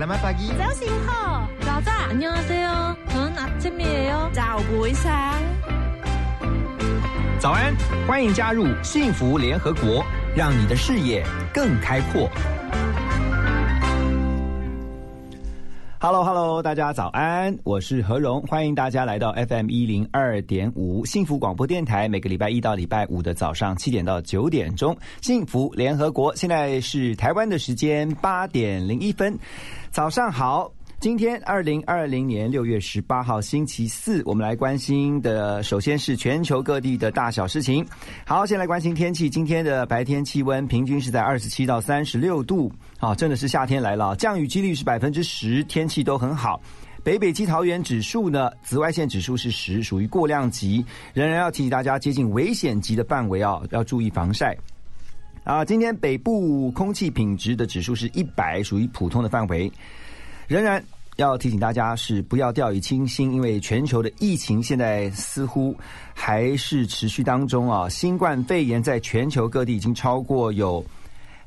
在吗？ Selamat pagi. 早醒好，早早 안녕하세요. 저는 아침이에요.早不会上。早安，欢迎加入幸福联合国，让你的视野更开阔。Hello Hello，大家早安，我是何荣，欢迎大家来到 FM 一零二点五幸福广播电台，每个礼拜一到礼拜五的早上七点到九点钟，幸福联合国，现在是台湾的时间八点零一分， 早上好。今天二零二零年六月十八号星期四，我们来关心的首先是全球各地的大小事情。好，先来关心天气。今天的白天气温平均是在二十七到三十六度，啊，真的是夏天来了。降雨几率是百分之十，天气都很好。北北基桃园指数呢，紫外线指数是十，属于过量级，仍然要提醒大家接近危险级的范围啊，要注意防晒。啊，今天北部空气品质的指数是一百，属于普通的范围。仍然要提醒大家是不要掉以轻心，因为全球的疫情现在似乎还是持续当中啊。新冠肺炎在全球各地已经超过有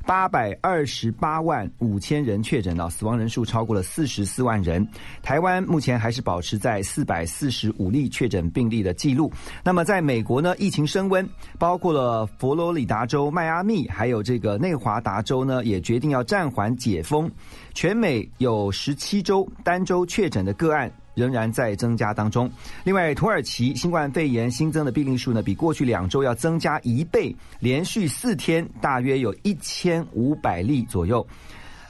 八百二十八万五千人确诊了，死亡人数超过了四十四万人。台湾目前还是保持在四百四十五例确诊病例的记录。那么在美国呢，疫情升温，包括了佛罗里达州、迈阿密，还有这个内华达州呢，也决定要暂缓解封。全美有十七州单周确诊的个案仍然在增加当中。另外，土耳其新冠肺炎新增的病例数呢，比过去两周要增加一倍，连续四天大约有一千五百例左右。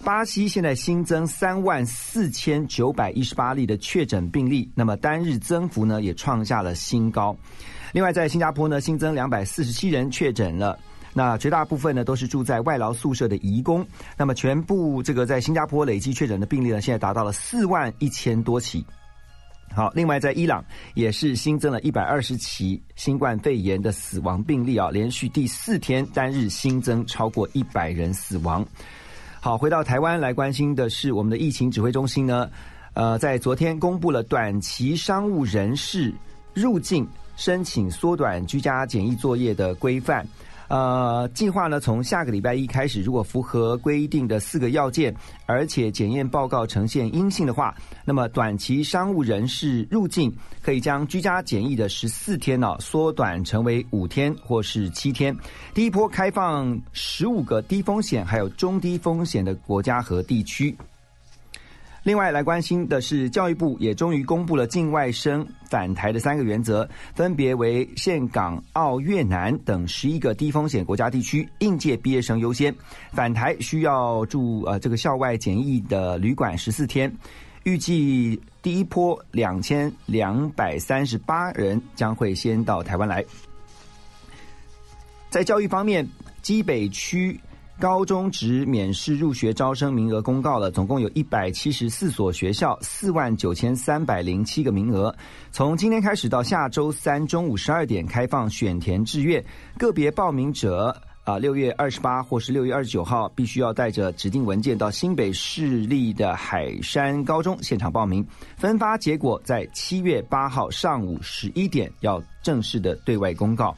巴西现在新增三万四千九百一十八例的确诊病例，那么单日增幅呢也创下了新高。另外，在新加坡呢，新增两百四十七人确诊了。那绝大部分呢都是住在外劳宿舍的移工。那么全部这个在新加坡累计确诊的病例呢，现在达到了四万一千多起。好，另外在伊朗也是新增了一百二十起新冠肺炎的死亡病例啊，连续第四天单日新增超过一百人死亡。好，回到台湾来关心的是我们的疫情指挥中心呢，呃，在昨天公布了短期商务人士入境申请缩短居家检疫作业的规范。呃，计划呢从下个礼拜一开始，如果符合规定的四个要件，而且检验报告呈现阴性的话，那么短期商务人士入境可以将居家检疫的十四天呢、缩短成为五天或是七天。第一波开放十五个低风险还有中低风险的国家和地区。另外来关心的是，教育部也终于公布了境外生返台的三个原则，分别为岘港、澳、越南等十一个低风险国家地区应届毕业生优先返台，需要住呃这个校外检疫的旅馆十四天。预计第一波两千两百三十八人将会先到台湾来。在教育方面，基北区。高中职免试入学招生名额公告了，总共有一百七十四所学校，四万九千三百零七个名额。从今天开始到下周三中午十二点开放选填志愿，个别报名者啊，六月二十八或是六月二十九号，必须要带着指定文件到新北市立的海山高中现场报名。分发结果在七月八号上午十一点要正式的对外公告。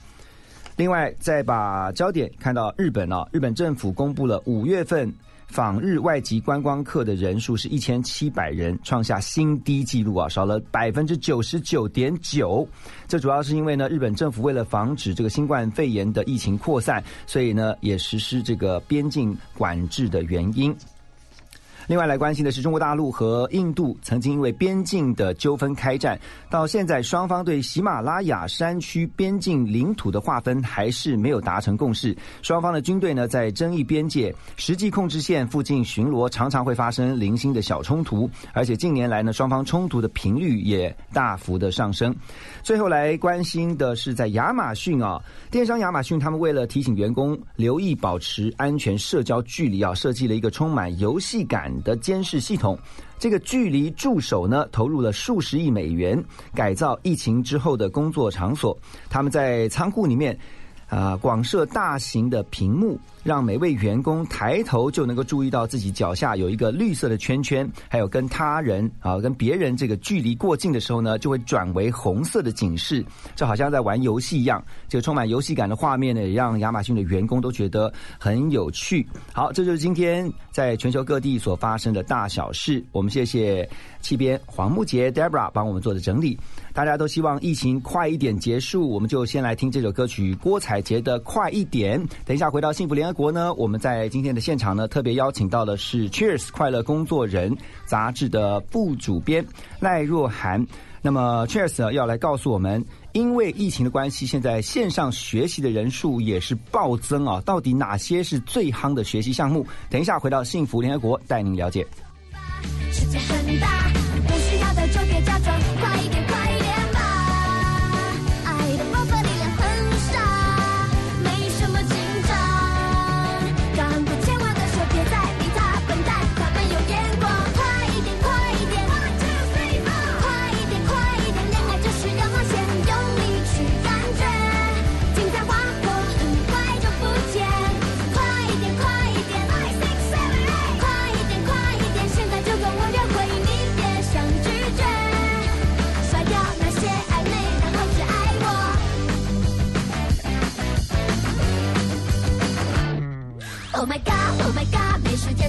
另外，再把焦点看到日本啊，日本政府公布了五月份访日外籍观光客的人数是一千七百人，创下新低纪录啊，少了百分之九十九点九。这主要是因为呢，日本政府为了防止这个新冠肺炎的疫情扩散，所以呢也实施这个边境管制的原因。另外来关心的是，中国大陆和印度曾经因为边境的纠纷开战，到现在双方对喜马拉雅山区边境领土的划分还是没有达成共识。双方的军队呢，在争议边界实际控制线附近巡逻，常常会发生零星的小冲突，而且近年来呢，双方冲突的频率也大幅的上升。最后来关心的是，在亚马逊啊，电商亚马逊他们为了提醒员工留意保持安全社交距离啊，设计了一个充满游戏感的监视系统。这个距离助手呢，投入了数十亿美元改造疫情之后的工作场所。他们在仓库里面。啊，广设大型的屏幕，让每位员工抬头就能够注意到自己脚下有一个绿色的圈圈，还有跟他人啊、跟别人这个距离过近的时候呢，就会转为红色的警示，就好像在玩游戏一样。这个充满游戏感的画面呢，也让亚马逊的员工都觉得很有趣。好，这就是今天在全球各地所发生的大小事。我们谢谢气编黄木杰 Debra 帮我们做的整理。大家都希望疫情快一点结束，我们就先来听这首歌曲郭采洁的《快一点》。等一下回到幸福联合国呢，我们在今天的现场呢，特别邀请到的是 Cheers 快乐工作人杂志的副主编赖若涵。那么 Cheers 呢要来告诉我们，因为疫情的关系，现在线上学习的人数也是暴增啊！到底哪些是最夯的学习项目？等一下回到幸福联合国带您了解。世界很大，不需要的就别假装，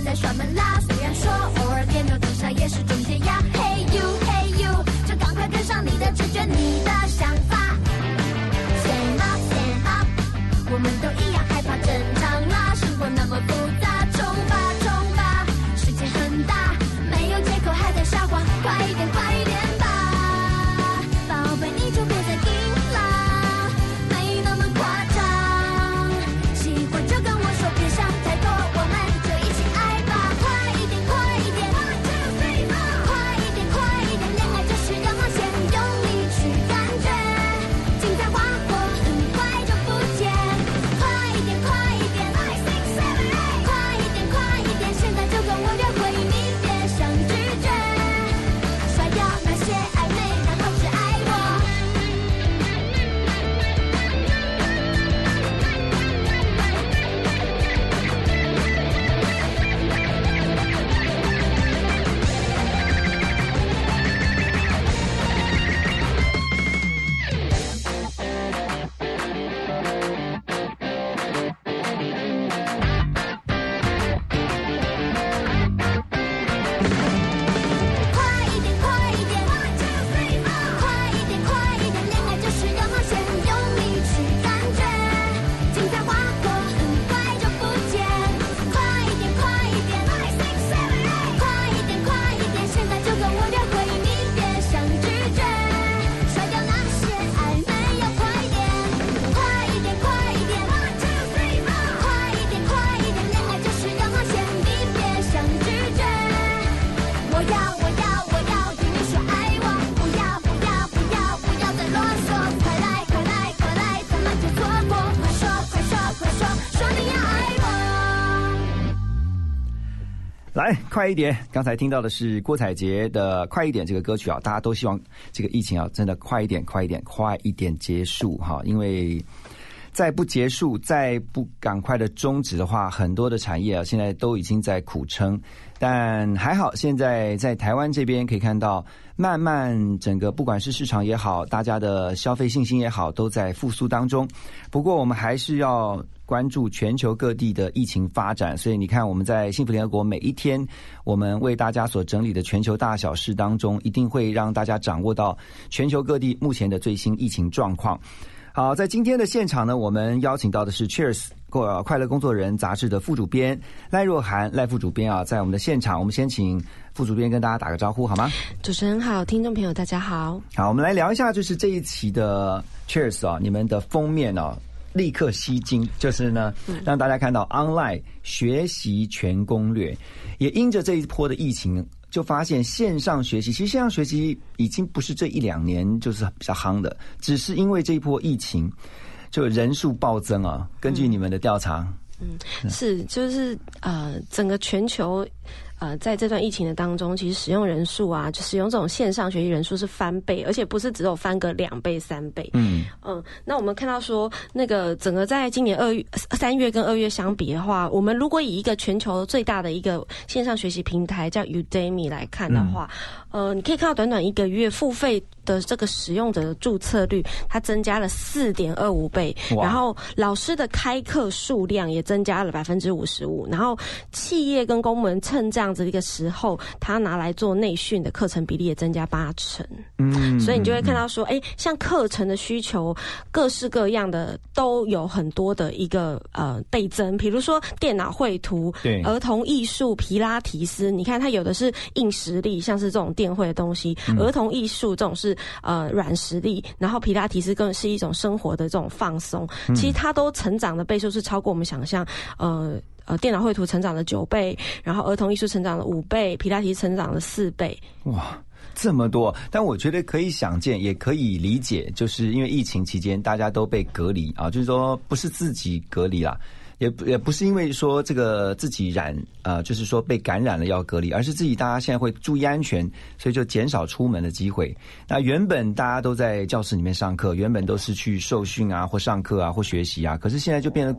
在耍门啦快一点！刚才听到的是郭采洁的《快一点》这个歌曲啊，大家都希望这个疫情啊，真的快一点、快一点、快一点结束哈，因为再不结束、再不赶快的终止的话，很多的产业啊，现在都已经在苦撑。但还好，现在在台湾这边可以看到，慢慢整个不管是市场也好，大家的消费信心也好，都在复苏当中。不过，我们还是要关注全球各地的疫情发展。所以，你看我们在幸福联合国每一天，我们为大家所整理的全球大小事当中，一定会让大家掌握到全球各地目前的最新疫情状况。好，在今天的现场呢，我们邀请到的是 Cheers 过快乐工作人杂志的副主编赖若涵赖副主编啊，在我们的现场，我们先请副主编跟大家打个招呼好吗？主持人好，听众朋友大家好。好，我们来聊一下，就是这一期的 Cheers 啊，你们的封面哦，立刻吸睛，就是呢，让大家看到 online 学习全攻略，也因着这一波的疫情。就发现线上学习，其实线上学习已经不是这一两年就是比较夯的，只是因为这一波疫情，就人数暴增啊。根据你们的调查，嗯，是，就是呃，整个全球呃，在这段疫情的当中，其实使用人数啊，就使用这种线上学习人数是翻倍，而且不是只有翻个两倍、三倍。嗯嗯，那我们看到说，那个整个在今年二月、三月跟二月相比的话，我们如果以一个全球最大的一个线上学习平台叫 Udemy 来看的话，呃，你可以看到短短一个月付费的这个使用者的注册率，它增加了四点二五倍，然后老师的开课数量也增加了百分之五十五，然后企业跟公门趁这样子的一个时候，它拿来做内训的课程比例也增加八成。嗯，所以你就会看到说，哎、像课程的需求，各式各样的都有很多的一个呃倍增，比如说电脑绘图、对。儿童艺术、皮拉提斯，你看它有的是硬实力，像是这种电绘的东西；儿童艺术这种是呃软实力，然后皮拉提斯更是一种生活的这种放松。其实它都成长的倍数是超过我们想象，呃。呃，电脑绘图成长了九倍，然后儿童艺术成长了五倍，皮拉提成长了四倍。哇，这么多！但我觉得可以想见，也可以理解，就是因为疫情期间大家都被隔离啊，就是说不是自己隔离啦。也也不是因为说这个自己染呃，就是说被感染了要隔离，而是自己大家现在会注意安全，所以就减少出门的机会。那原本大家都在教室里面上课，原本都是去受训啊，或上课啊，或学习啊，可是现在就变得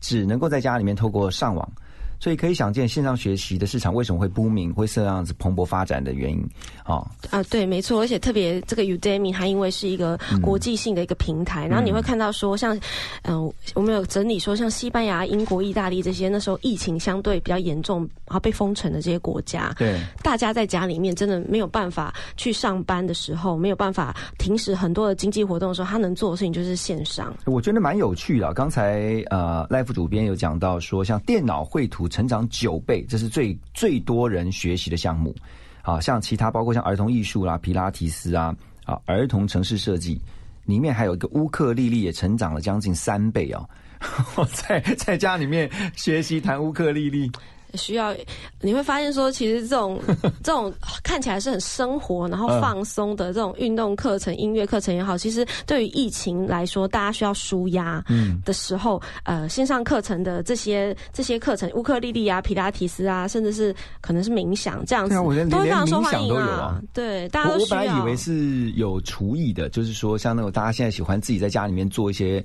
只能够在家里面透过上网。所以可以想见，线上学习的市场为什么会 booming，会这样子蓬勃发展的原因啊。啊，对，没错，而且特别这个 Udemy 它因为是一个国际性的一个平台，然后你会看到说像，嗯、我们有整理说像西班牙、英国、意大利这些那时候疫情相对比较严重，然后被封城的这些国家，对，大家在家里面真的没有办法去上班的时候，没有办法停止很多的经济活动的时候，他能做的事情就是线上。我觉得蛮有趣的。刚才呃，Life 主编有讲到说，像电脑绘图成长九倍，这是最最多人学习的项目。啊，像其他包括像儿童艺术啦、皮拉提斯啊、啊儿童城市设计，里面还有一个乌克丽丽也成长了将近三倍哦。在在家里面学习弹乌克丽丽，需要你会发现说，其实这种 这种看起来是很生活，然后放松的这种运动课程、音乐课程也好，其实对于疫情来说，大家需要舒压的时候，呃，线上课程的这些这些课程，乌克丽丽啊、皮拉提斯啊，甚至是可能是冥想这样子，都会非常受欢迎啊。对，大家我我都需要。本来以为是有厨艺的，就是说像那种大家现在喜欢自己在家里面做一些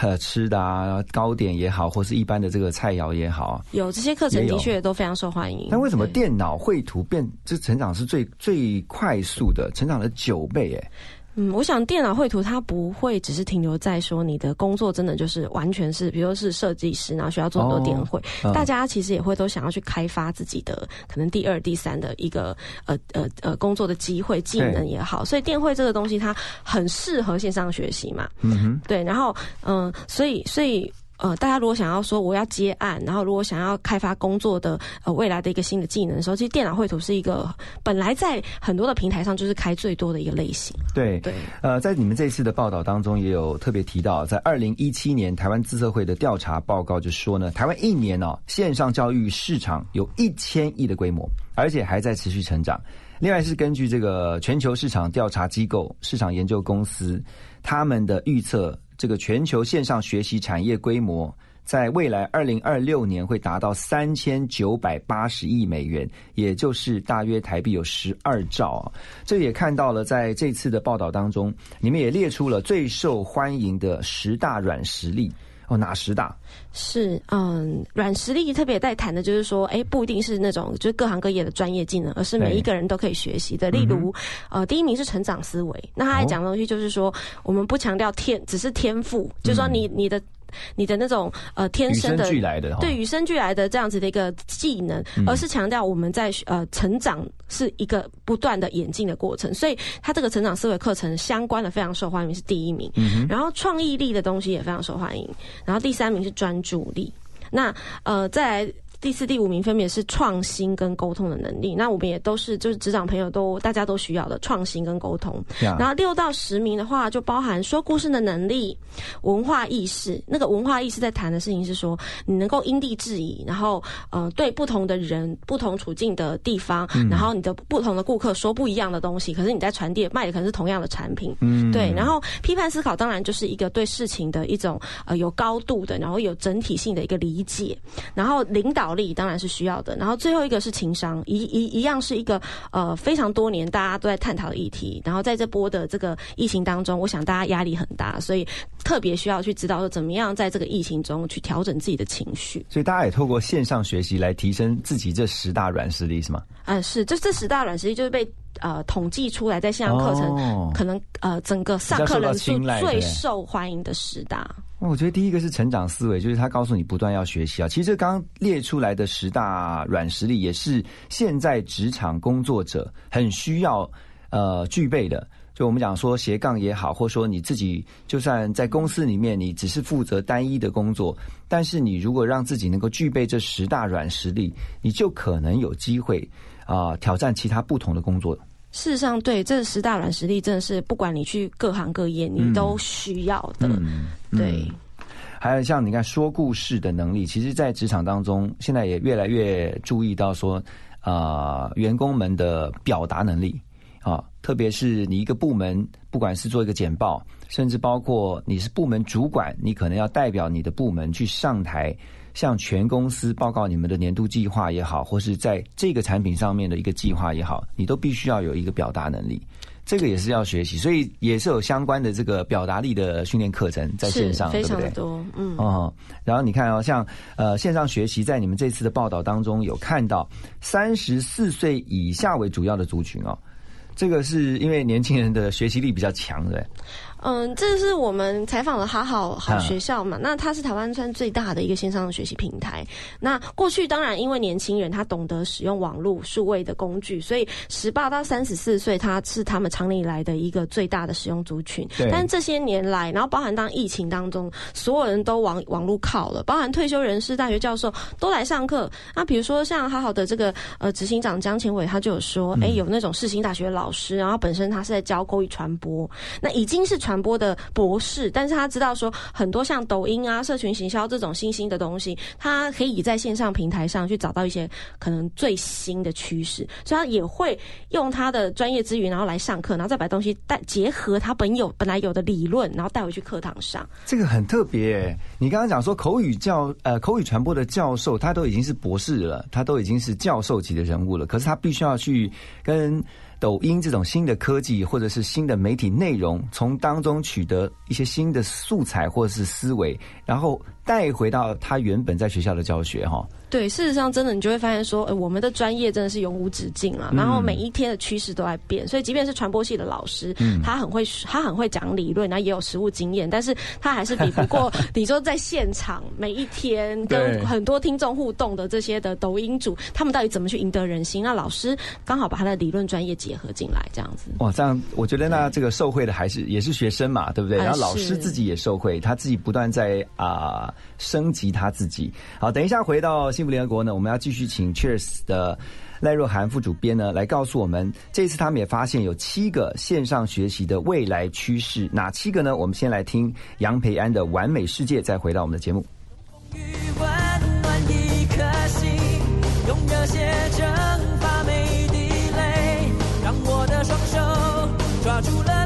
呃吃的啊，糕点也好，或是一般的这个菜肴也好啊。有这些课程的确都非常受欢迎。但为什么电脑绘图变这成长是最最快速的，成长了九倍？哎，嗯，我想电脑绘图它不会只是停留在说你的工作真的就是完全是，比如说是设计师，然后需要做很多电绘，嗯。大家其实也会都想要去开发自己的可能第二、第三的一个呃呃呃工作的机会、技能也好，所以电绘这个东西它很适合线上学习嘛，嗯哼，对，然后嗯、所以所以。呃，大家如果想要说我要接案，然后如果想要开发工作的呃未来的一个新的技能的时候，其实电脑绘图是一个本来在很多的平台上就是开最多的一个类型。对对，呃，在你们这次的报道当中，也有特别提到，在二零一七年台湾自测会的调查报告就说呢，台湾一年哦线上教育市场有一千亿的规模，而且还在持续成长。另外是根据这个全球市场调查机构市场研究公司他们的预测，这个全球线上学习产业规模。在未来二零二六年会达到三千九百八十亿美元，也就是大约台币有十二兆啊。这也看到了，在这次的报道当中，你们也列出了最受欢迎的十大软实力哦，哪十大？是，嗯，软实力特别在谈的就是说，哎，不一定是那种就是各行各业的专业技能，而是每一个人都可以学习的。例如，呃，第一名是成长思维，那他还讲的东西就是说，我们不强调天，只是天赋，就是说你你的。你的那种呃天与生生的对与生俱来的这样子的一个技能，而是强调我们在呃成长是一个不断的演进的过程，所以它这个成长思维课程相关的非常受欢迎是第一名，然后创意力的东西也非常受欢迎，然后第三名是专注力，那呃再来。第四、第五名分别是创新跟沟通的能力，那我们也都是就是职场朋友都大家都需要的创新跟沟通。呀然后六到十名的话，就包含说故事的能力、文化意识。那个文化意识在谈的事情是说，你能够因地制宜，然后呃，对不同的人、不同处境的地方，然后你的不同的顾客说不一样的东西，可是你在传递卖的可能是同样的产品。嗯对，然后批判思考当然就是一个对事情的一种呃有高度的，然后有整体性的一个理解，然后领导导力当然是需要的。然后最后一个是情商，一一一样是一个呃非常多年大家都在探讨的议题。然后在这波的这个疫情当中，我想大家压力很大，所以特别需要去知道说怎么样在这个疫情中去调整自己的情绪。所以大家也透过线上学习来提升自己这十大软实力，是吗？嗯，是，就这十大软实力就是被呃统计出来，在线上课程、哦可能呃整个上课人数最受欢迎的十大。我觉得第一个是成长思维，就是他告诉你不断要学习啊。其实这刚列出来的十大软实力，也是现在职场工作者很需要呃具备的。就我们讲说斜杠也好，或者说你自己就算在公司里面，你只是负责单一的工作，但是你如果让自己能够具备这十大软实力，你就可能有机会啊、挑战其他不同的工作。事实上，对这十大软实力，真的是不管你去各行各业，你都需要的。嗯，对，还有像你看说故事的能力，其实，在职场当中，现在也越来越注意到说，啊、员工们的表达能力。啊，特别是你一个部门，不管是做一个简报，甚至包括你是部门主管，你可能要代表你的部门去上台，向全公司报告你们的年度计划也好，或是在这个产品上面的一个计划也好，你都必须要有一个表达能力。这个也是要学习，所以也是有相关的这个表达力的训练课程在线上，非常对不对？的多。嗯，哦，然后你看哦，像呃线上学习，在你们这次的报道当中有看到三十四岁以下为主要的族群哦，这个是因为年轻人的学习力比较强，对？嗯，这是我们采访了哈好好嗯学校嘛，那它是台湾算最大的一个线上学习平台。那过去当然因为年轻人他懂得使用网络数位的工具，所以十八到三十四岁他是他们常年以来的一个最大的使用族群。对但这些年来，然后包含当疫情当中，所有人都往网络靠了，包含退休人士、大学教授都来上课。那比如说像哈好的这个呃执行长江前伟，他就有说，哎、有那种世新大学老师，然后本身他是在教口语传播，那已经是传传播的博士，但是他知道说很多像抖音啊、社群行销这种新兴的东西，他可以在线上平台上去找到一些可能最新的趋势，所以他也会用他的专业资源，然后来上课，然后再把东西带结合他本有本来有的理论，然后带回去课堂上。这个很特别。你刚刚讲说口语教呃口语传播的教授，他都已经是博士了，他都已经是教授级的人物了，可是他必须要去跟抖音这种新的科技或者是新的媒体内容，从当中取得一些新的素材或者是思维，然后带回到他原本在学校的教学哈。对，事实上，真的你就会发现说，呃，我们的专业真的是永无止境啊。然后每一天的趋势都在变，所以即便是传播系的老师，他很会他很会讲理论，然后也有实务经验，但是他还是比不过 你说在现场每一天跟很多听众互动的这些的抖音主，他们到底怎么去赢得人心？那老师刚好把他的理论专业结合进来，这样子。哇，这样我觉得那这个受惠的还是也是学生嘛，对不对？哎然后老师自己也受惠，他自己不断在啊、升级他自己。好，等一下回到幸福联合国呢，我们要继续请 Cheers 的赖若涵副主编呢来告诉我们，这次他们也发现有七个线上学习的未来趋势，哪七个呢？我们先来听杨培安的《完美世界》，再回到我们的节目。抓住了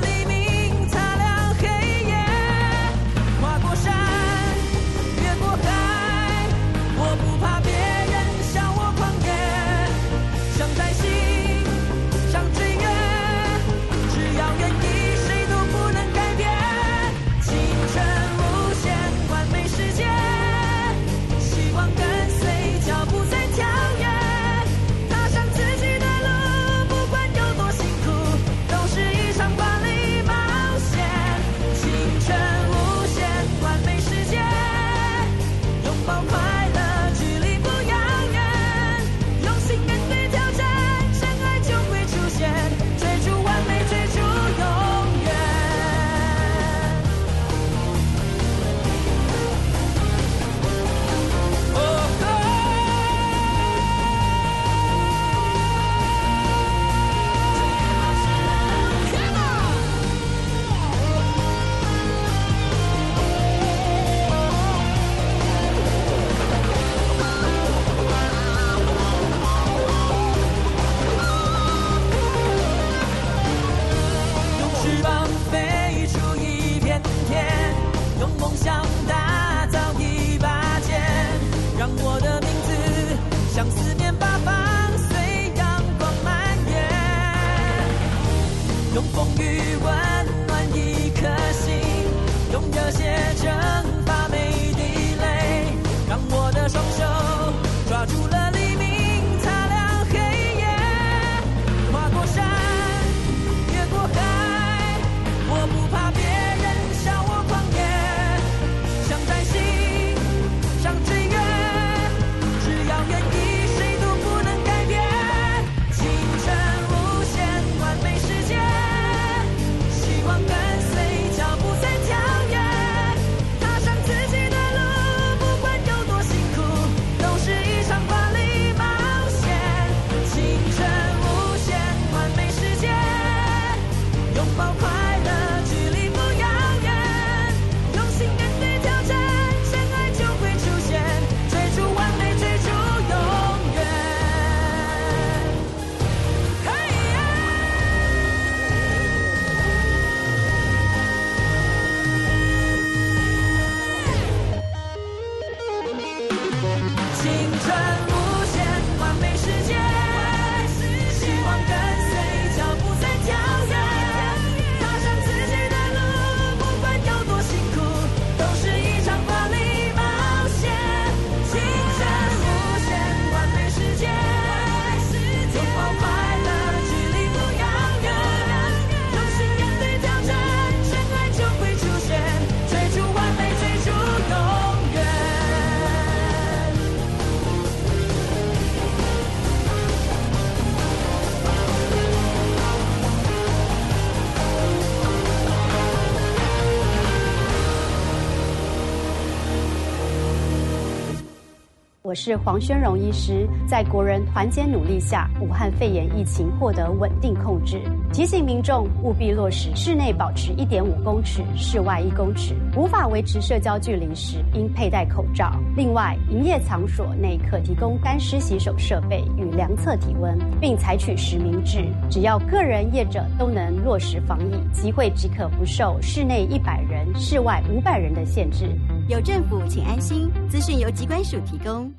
是黄宣荣医师，在国人团结努力下，武汉肺炎疫情获得稳定控制。提醒民众务必落实室内保持一点五公尺，室外一公尺。无法维持社交距离时，应佩戴口罩。另外，营业场所内可提供干湿洗手设备与量测体温，并采取实名制。只要个人业者都能落实防疫，集会即可不受室内一百人、室外五百人的限制。有政府，请安心。资讯由机关署提供。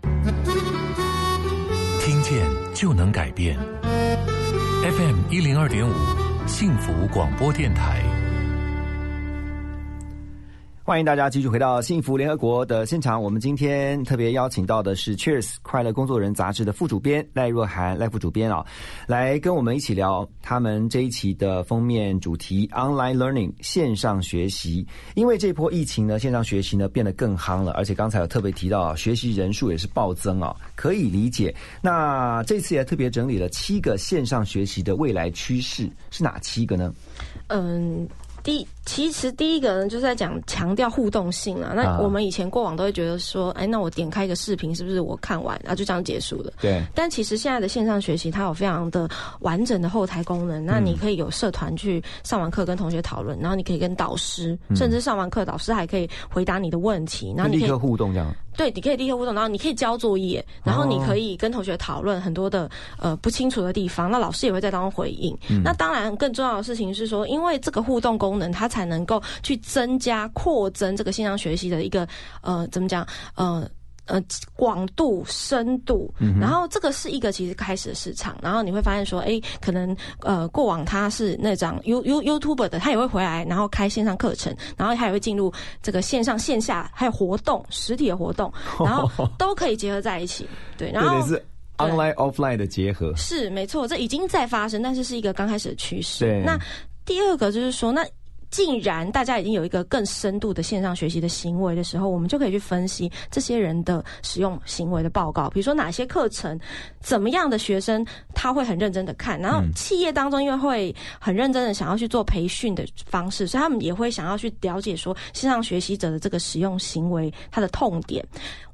听见就能改变。FM 一零二点五，幸福广播电台。欢迎大家继续回到幸福联合国的现场。我们今天特别邀请到的是《Cheers 快乐工作人》杂志的副主编赖若涵赖副主编啊，来跟我们一起聊他们这一期的封面主题 “Online Learning” 线上学习。因为这波疫情呢，线上学习呢变得更夯了，而且刚才有特别提到啊，学习人数也是暴增啊，可以理解。那这次也特别整理了七个线上学习的未来趋势，是哪七个呢？嗯，第其实第一个呢，就是在讲强调互动性啊。那啊我们以前过往都会觉得说，哎，那我点开一个视频，是不是我看完啊就这样结束了？对，但其实现在的线上学习，它有非常的完整的后台功能。那你可以有社团去上完课跟同学讨论，然后你可以跟导师，甚至上完课导师还可以回答你的问题，然后你可以立刻互动这样。对，你可以立刻互动，然后你可以交作业，然后你可以跟同学讨论很多的呃不清楚的地方，那老师也会在当中回应。那当然，更重要的事情是说，因为这个互动功能，它才能够去增加、扩增这个线上学习的一个呃怎么讲呃。呃，广度、深度，然后这个是一个其实开始的市场，然后你会发现说，哎，可能呃过往他是那张 You You YouTuber 的，他也会回来，然后开线上课程，然后他也会进入这个线上、线下还有活动、实体的活动，然后都可以结合在一起。对，然后 online offline 的结合。是没错，这已经在发生，但是是一个刚开始的趋势。对那第二个就是说，那既然大家已经有一个更深度的线上学习的行为的时候，我们就可以去分析这些人的使用行为的报告，比如说哪些课程，怎么样的学生他会很认真的看，然后企业当中因为会很认真的想要去做培训的方式，所以他们也会想要去了解说线上学习者的这个使用行为它的痛点。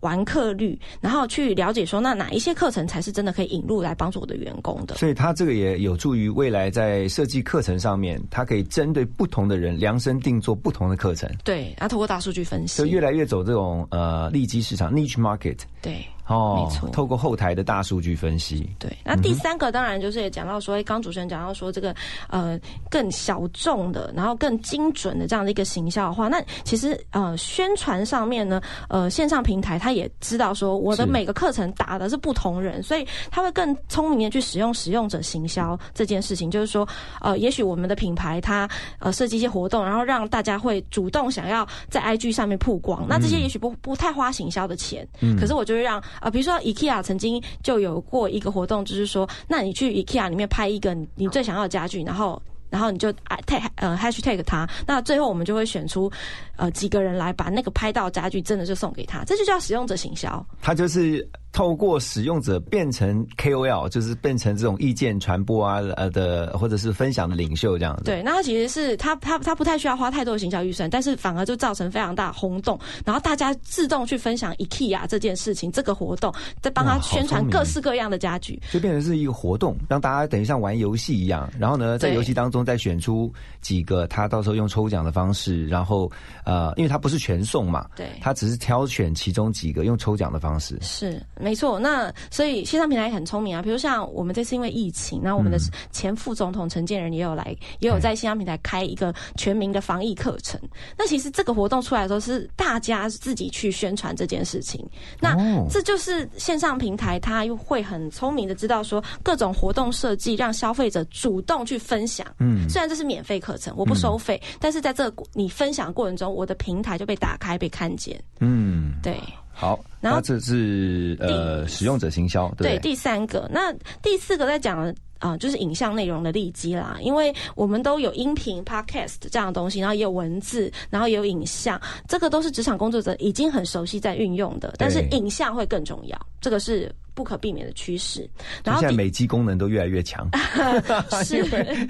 完课率，然后去了解说，那哪一些课程才是真的可以引入来帮助我的员工的？所以他这个也有助于未来在设计课程上面，它可以针对不同的人量身定做不同的课程，对，然后通过大数据分析，就越来越走这种呃利基市场 （niche market）。对哦没错，透过后台的大数据分析，对，那第三个当然就是也讲到说，诶刚主持人讲到说这个呃更小众的，然后更精准的这样的一个行销的话，那其实呃宣传上面呢，呃线上平台它也知道说我的每个课程打的是不同人，所以他会更聪明的去使用使用者行销这件事情，就是说呃也许我们的品牌它呃设计一些活动，然后让大家会主动想要在 IG 上面曝光，那这些也许不不太花行销的钱，可是我就会让啊比如说 IKEA 曾经就有过一个活动，就是说，那你去 IKEA 里面拍一个你你最想要的家具，然后。然后你就 tag 呃 hashtag 它，那最后我们就会选出呃几个人来把那个拍到家具真的就送给他，这就叫使用者行销。他就是透过使用者变成 KOL，就是变成这种意见传播啊呃的或者是分享的领袖这样子。对，那他其实是他他他不太需要花太多的行销预算，但是反而就造成非常大轰动，然后大家自动去分享 IKEA 这件事情这个活动，在帮他宣传各式各样的家具。就变成是一个活动，让大家等于像玩游戏一样，然后呢，在游戏当中再选出几个，他到时候用抽奖的方式，然后呃，因为他不是全送嘛，对他只是挑选其中几个用抽奖的方式。是没错，那所以线上平台也很聪明啊。比如像我们这次因为疫情，然后我们的前副总统陈建仁也有来，也有在线上平台开一个全民的防疫课程。那其实这个活动出来的时候，是大家自己去宣传这件事情。那哦这就是线上平台，它又会很聪明的知道说各种活动设计，让消费者主动去分享。嗯，虽然这是免费课程，我不收费，但是在这个你分享的过程中，我的平台就被打开、被看见。嗯，对。好，然后那这是呃使用者行销，对？第三个，那第四个在讲的啊、就是影像内容的利基啦，因为我们都有音频、podcast 这样的东西，然后也有文字，然后也有影像，这个都是职场工作者已经很熟悉在运用的，但是影像会更重要，这个是不可避免的趋势。然后第现在美肌功能都越来越强，是。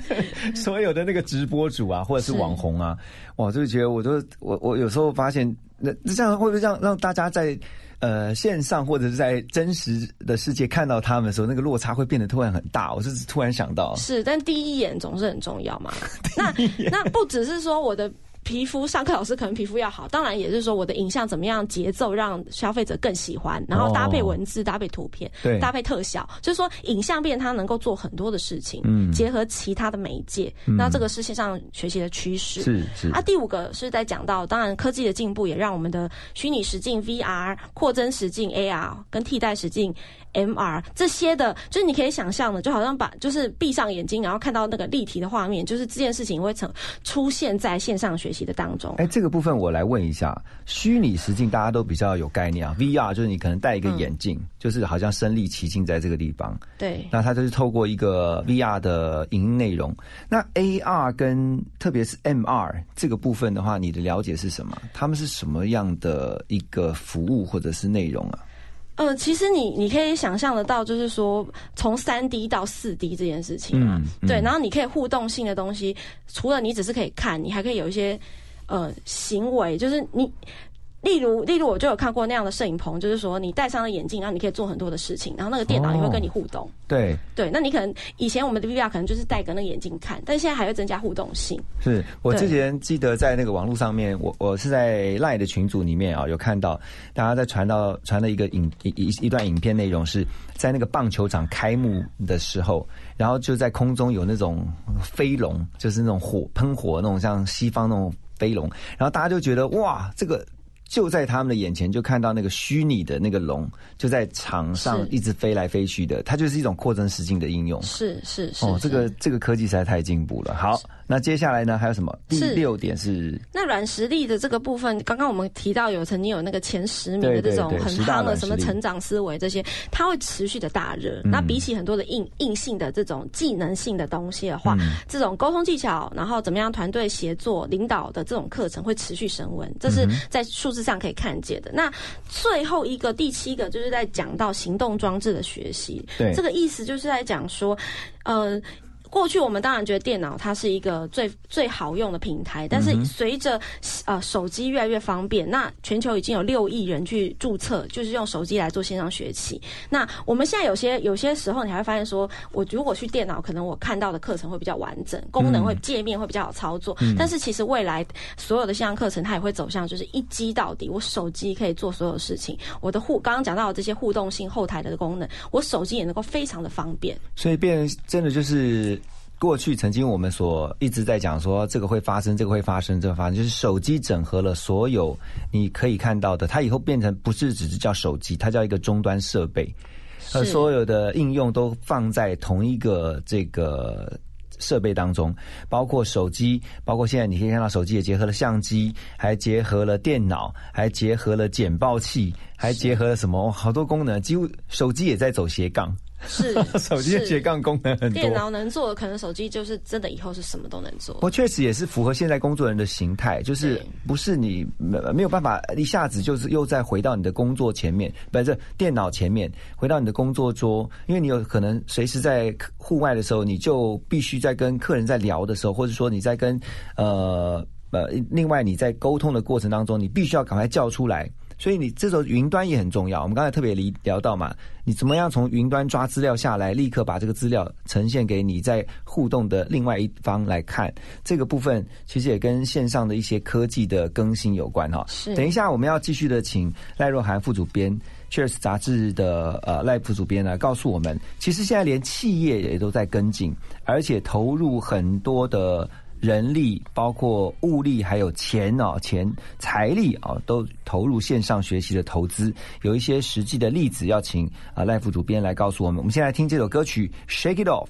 所有的那个直播主啊，或者是是。网红啊，哇，就觉得我都我我有时候发现，那那这样会不会让让大家在呃线上或者是在真实的世界看到他们的时候，那个落差会变得突然很大？我是突然想到，是，但第一眼总是很重要嘛。那那不只是说我的。皮肤上课老师可能皮肤要好，当然也是说我的影像怎么样节奏让消费者更喜欢，然后搭配文字、搭配图片、对。搭配特效，就是说影像变它能够做很多的事情，嗯。结合其他的媒介，那这个是线上学习的趋势。是是。啊，第五个是在讲到，当然科技的进步也让我们的虚拟实境 VR、扩增实境 AR 跟替代实境 MR 这些的，就是你可以想象的，就好像把就是闭上眼睛，然后看到那个立体的画面，就是这件事情会成出现在线上学习的当中。哎，这个部分我来问一下，虚拟实境大家都比较有概念啊，VR 就是你可能戴一个眼镜，就是好像身临其境在这个地方，对，那它就是透过一个 VR 的影音内容。那 AR 跟特别是 MR 这个部分的话，你的了解是什么？他们是什么样的一个服务或者是内容啊？呃，其实你你可以想象得到，就是说从三 D 到四 D 这件事情嘛，嗯嗯对，然后你可以互动性的东西，除了你只是可以看，你还可以有一些呃行为，就是你。例如，例如我就有看过那样的摄影棚，就是说你戴上了眼镜，然后你可以做很多的事情，然后那个电脑也会跟你互动。对，对，那你可能以前我们的 VR 可能就是戴个那个眼镜看，但现在还会增加互动性。是我之前记得在那个网络上面，我我是在赖的群组里面啊，有看到大家在传到传了一个影一一一段影片内容，是在那个棒球场开幕的时候，然后就在空中有那种飞龙，就是那种火喷火那种像西方那种飞龙，然后大家就觉得哇，这个。就在他们的眼前，就看到那个虚拟的那个龙，就在场上一直飞来飞去的，它就是一种扩增实境的应用。是是是哦，这个这个科技实在太进步了。好，那接下来呢还有什么？第六点是那软实力的这个部分，刚刚我们提到有曾经有那个前十名的这种很夯的什么成长思维这些，它会持续的大热。嗯那比起很多的硬硬性的这种技能性的东西的话，嗯这种沟通技巧，然后怎么样团队协作、领导的这种课程会持续升温，这是在数字上可以看见的。那最后一个第七个就是在讲到行动装置的学习，对这个意思就是在讲说，呃。过去我们当然觉得电脑它是一个最最好用的平台，但是随着呃手机越来越方便，那全球已经有六亿人去注册，就是用手机来做线上学习。那我们现在有些有些时候，你还会发现说，我如果去电脑，可能我看到的课程会比较完整，功能会界面会比较好操作。但是其实未来所有的线上课程，它也会走向就是一机到底，我手机可以做所有事情。我的互刚刚讲到的这些互动性后台的功能，我手机也能够非常的方便。所以变真的就是过去曾经我们所一直在讲说这个会发生，这个会发生，这个发生，就是手机整合了所有你可以看到的，它以后变成不是只是叫手机，它叫一个终端设备，而所有的应用都放在同一个这个。设备当中，包括手机，包括现在你可以看到手机也结合了相机，还结合了电脑，还结合了剪报器，还结合了什么好多功能，几乎手机也在走斜杠。是 手机的斜杠功能很多，电脑能做的，可能手机就是真的以后是什么都能做。不确实也是符合现在工作人的形态，就是不是你没没有办法一下子就是又再回到你的工作前面，不是电脑前面，回到你的工作桌，因为你有可能随时在户外的时候，你就必须在跟客人在聊的时候，或者说你在跟呃呃另外你在沟通的过程当中，你必须要赶快叫出来。所以你这时候云端也很重要。我们刚才特别聊聊到嘛，你怎么样从云端抓资料下来，立刻把这个资料呈现给你在互动的另外一方来看。这个部分其实也跟线上的一些科技的更新有关哈。是。等一下我们要继续的请赖若涵副主编，Cheers 杂志的呃赖副主编呢，告诉我们，其实现在连企业也都在跟进，而且投入很多的。人力包括物力，还有钱哦，钱财力啊，都投入线上学习的投资。有一些实际的例子，要请啊赖副主编来告诉我们。我们先来听这首歌曲《Shake It Off》。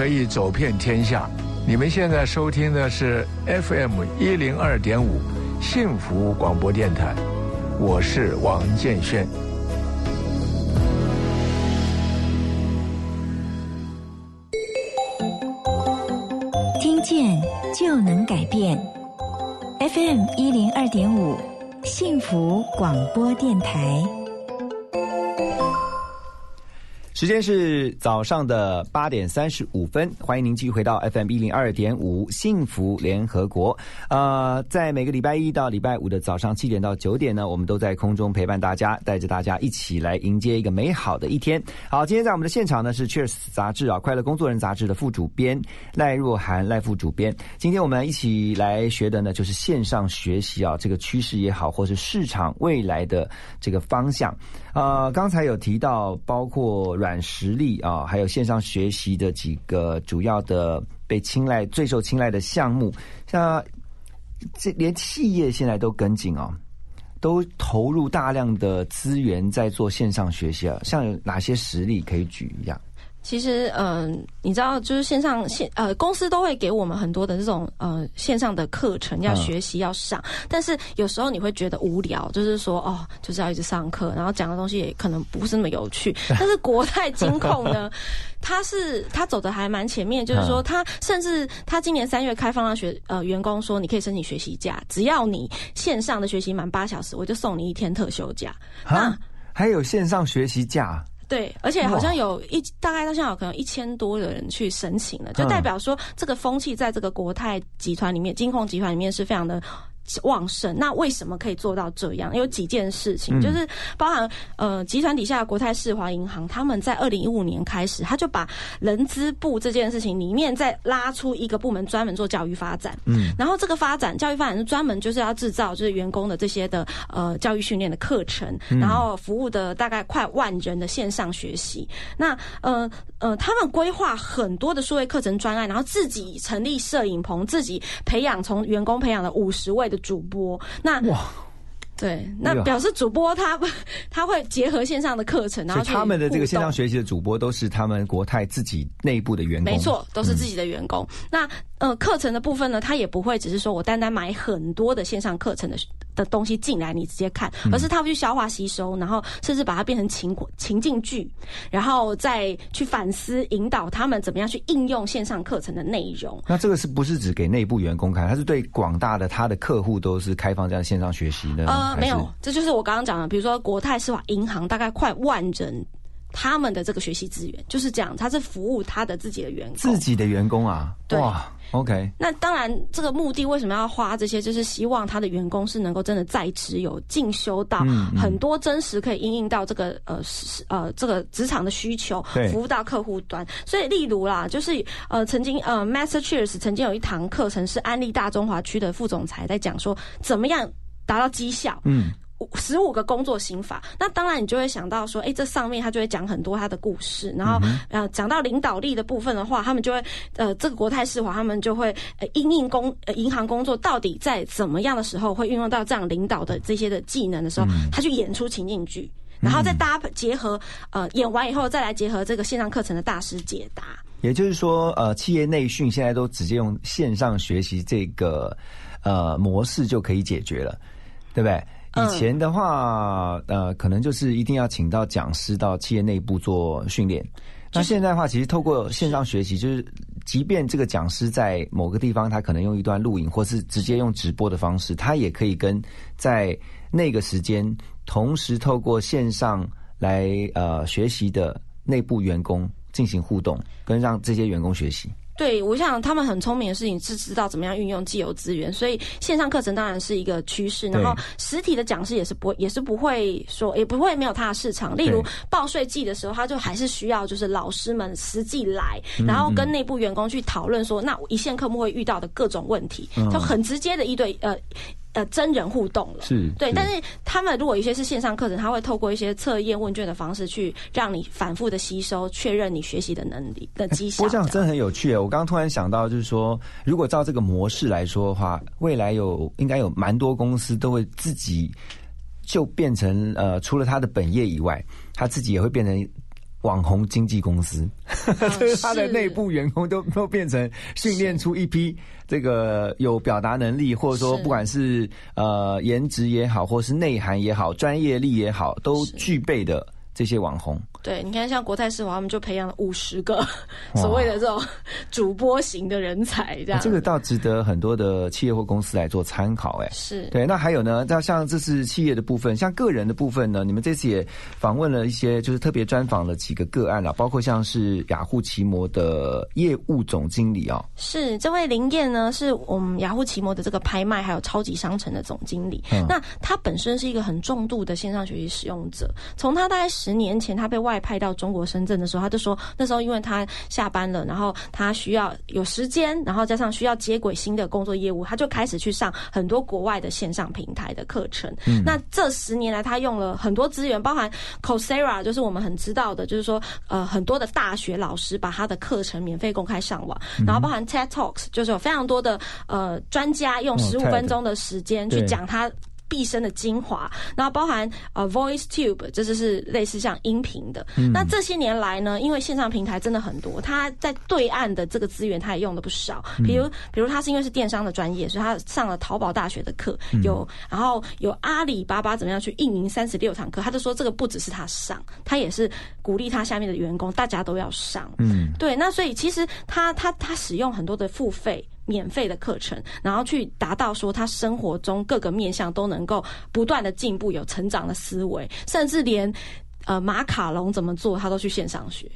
可以走遍天下。你们现在收听的是 FM 一零二点五幸福广播电台，我是王建轩。听见就能改变，FM 一零二点五幸福广播电台。时间是早上的八点三十五分，欢迎您继续回到 FM 一零二点五幸福联合国。呃，在每个礼拜一到礼拜五的早上七点到九点呢，我们都在空中陪伴大家，带着大家一起来迎接一个美好的一天。好，今天在我们的现场呢是 Cheers 杂志啊，快乐工作人杂志的副主编赖若涵赖副主编。今天我们一起来学的呢，就是线上学习啊，这个趋势也好，或是市场未来的这个方向。啊，刚才有提到包括软实力啊，还有线上学习的几个主要的被青睐、最受青睐的项目，像这连企业现在都跟进哦，都投入大量的资源在做线上学习啊。像有哪些实例可以举一样？其实，嗯、你知道，就是线上线呃，公司都会给我们很多的这种呃线上的课程要嗯学习要上，但是有时候你会觉得无聊，就是说哦，就是要一直上课，然后讲的东西也可能不是那么有趣。但是国泰金控呢，它是它走的还蛮前面，就是说嗯它甚至它今年三月开放让学呃员工说，你可以申请学习假，只要你线上的学习满八小时，我就送你一天特休假。啊，还有线上学习假，对，而且好像有一大概到现在有可能一千多的人去申请了，就嗯代表说这个风气在这个国泰集团里面、金控集团里面是非常的。旺盛，那为什么可以做到这样？有几件事情，嗯就是包含呃集团底下的国泰世华银行，他们在二零一五年开始，他就把人资部这件事情里面再拉出一个部门，专门做教育发展。嗯，然后这个发展教育发展是专门就是要制造就是员工的这些的呃教育训练的课程，然后服务的大概快万人的线上学习。那呃呃，他们规划很多的数位课程专案，然后自己成立摄影棚，自己培养从员工培养了五十位的主播。那，对，那表示主播他 他会结合线上的课程，然后他们的这个线上学习的主播都是他们国泰自己内部的员工，没错，都是自己的员工。那呃，课程的部分呢，他也不会只是说我单单买很多的线上课程的的东西进来，你直接看，而是他会去消化吸收，然后甚至把它变成情情境剧，然后再去反思引导他们怎么样去应用线上课程的内容。那这个是不是只给内部员工看？它是对广大的他的客户都是开放这样线上学习呢？呃，没有，这就是我刚刚讲的，比如说国泰世华银行大概快万人。他们的这个学习资源就是这样，他是服务他的自己的员工，自己的员工啊，对哇，OK，那当然，这个目的为什么要花这些？就是希望他的员工是能够真的在职有进修到很多真实可以应用到这个呃是呃这个职场的需求，服务到客户端。所以，例如啦，就是呃曾经呃 Master Cheers 曾经有一堂课程是安利大中华区的副总裁在讲说怎么样达到绩效。嗯，十五个工作刑法，那当然你就会想到说，哎、这上面他就会讲很多他的故事，然后、呃讲到领导力的部分的话，他们就会呃这个国泰世华他们就会呃因应工呃银行工作到底在怎么样的时候会运用到这样领导的这些的技能的时候，他去演出情境剧。然后再搭配结合，呃，演完以后再来结合这个线上课程的大师解答。也就是说，呃，企业内训现在都直接用线上学习这个呃模式就可以解决了，对不对？嗯以前的话，呃，可能就是一定要请到讲师到企业内部做训练。那现在的话，其实透过线上学习，就是即便这个讲师在某个地方，他可能用一段录影，或是直接用直播的方式，他也可以跟在那个时间同时透过线上来呃学习的内部员工进行互动，跟让这些员工学习。对，我想他们很聪明的事情是知道怎么样运用既有资源，所以线上课程当然是一个趋势。然后实体的讲师也是不也是不会说，也不会没有它的市场。例如报税季的时候，他就还是需要就是老师们实际来，嗯然后跟内部员工去讨论说，那一线科目会遇到的各种问题，嗯就很直接的一对呃。呃，真人互动了，是对，但是他们如果有一些是线上课程，他会透过一些测验问卷的方式去让你反复的吸收，确认你学习的能力的绩效。不过这样真的很有趣耶！我刚刚突然想到，就是说，如果照这个模式来说的话，未来有应该有蛮多公司都会自己就变成呃，除了他的本业以外，他自己也会变成网红经纪公司，就是他的内部员工都 都变成训练出一批这个有表达能力，或者说不管是呃颜值也好，或是内涵也好，专业力也好，都具备的这些网红。对，你看像国泰世华，他们就培养了五十个所谓的这种主播型的人才，这样、啊这个倒值得很多的企业或公司来做参考。哎，是对。那还有呢？那像这是企业的部分，像个人的部分呢？你们这次也访问了一些，就是特别专访了几个个案了，包括像是雅虎奇摩的业务总经理哦、是这位林燕呢，是我们雅虎奇摩的这个拍卖还有超级商城的总经理。嗯那他本身是一个很重度的线上学习使用者，从他大概十年前他被外派到中国深圳的时候，他就说那时候因为他下班了，然后他需要有时间，然后加上需要接轨新的工作业务，他就开始去上很多国外的线上平台的课程。嗯那这十年来，他用了很多资源，包含 Coursera，就是我们很知道的，就是说呃很多的大学老师把他的课程免费公开上网，嗯然后包含 TED Talks，就是有非常多的呃专家用哦十五分钟的时间去讲他。毕生的精华，然后包含呃 Voice Tube，这就是类似像音频的。嗯那这些年来呢，因为线上平台真的很多，他在对岸的这个资源他也用的不少。嗯比如，比如他是因为是电商的专业，所以他上了淘宝大学的课，嗯有然后有阿里巴巴怎么样去运营三十六堂课，他就说这个不只是他上，他也是鼓励他下面的员工，大家都要上。嗯，对，那所以其实他他他使用很多的付费。免费的课程，然后去达到说他生活中各个面向都能够不断的进步，有成长的思维，甚至连呃马卡龙怎么做，他都去线上学。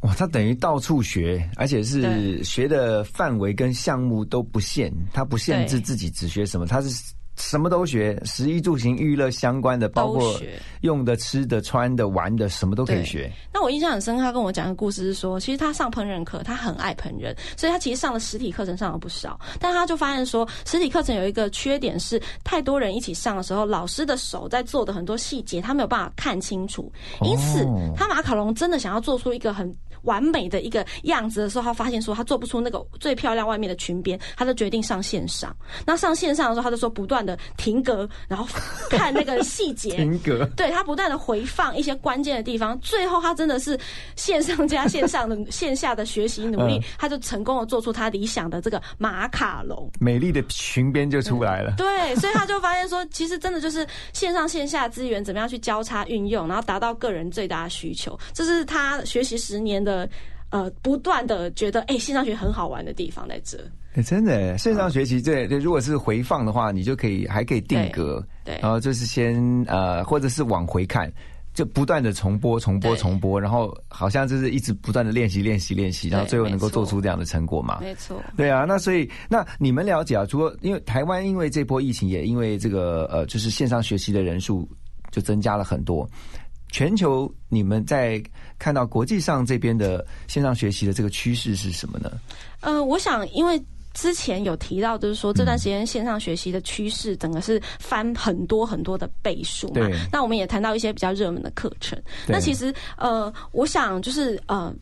哇，他等于到处学，而且是对学的范围跟项目都不限，他不限制自己只学什么，他是什么都学，食衣住行娱乐相关的，包括学用的、吃的、穿的、玩的，什么都可以学。那我印象很深刻，他跟我讲的故事是说，其实他上烹饪课，他很爱烹饪，所以他其实上了实体课程上了不少，但他就发现说，实体课程有一个缺点是，太多人一起上的时候，老师的手在做的很多细节，他没有办法看清楚，因此哦他马卡龙真的想要做出一个很。完美的一个样子的时候，他发现说他做不出那个最漂亮外面的裙边，他就决定上线上。那上线上的时候，他就说不断的停格，然后看那个细节，停格，对他不断的回放一些关键的地方，最后他真的是线上加线上的线下的学习努力，嗯他就成功的做出他理想的这个马卡龙。美丽的裙边就出来了。对，所以他就发现说，其实真的就是线上线下资源怎么样去交叉运用，然后达到个人最大的需求，这是他学习十年的呃不断的觉得哎、线上学很好玩的地方在这。欸真的，线上学习对对，如果是回放的话，你就可以还可以定格，对对然后就是先呃，或者是往回看，就不断的重播、重播、重播，然后好像就是一直不断的练习、练习、练习，然后最后能够做出这样的成果嘛。没错，对啊，那所以那你们了解啊？除了因为台湾因为这波疫情，也因为这个呃，就是线上学习的人数就增加了很多。全球你们在看到国际上这边的线上学习的这个趋势是什么呢？呃，我想因为。之前有提到，就是说这段时间线上学习的趋势，整个是翻很多很多的倍数嘛对。那我们也谈到一些比较热门的课程。对那其实呃，我想就是呃，